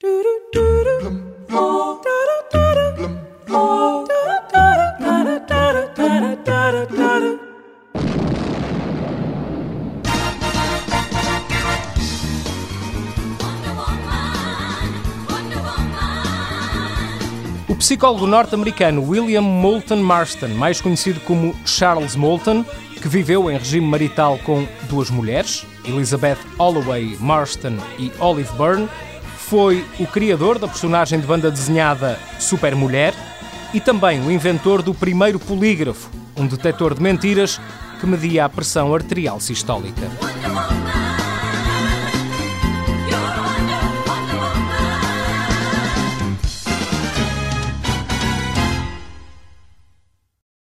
O psicólogo norte-americano William Moulton Marston, mais conhecido como Charles Moulton, que viveu em regime marital com duas mulheres, Elizabeth Holloway Marston e Olive Byrne, foi o criador da personagem de banda desenhada Super Mulher e também o inventor do primeiro polígrafo, um detector de mentiras que media a pressão arterial sistólica.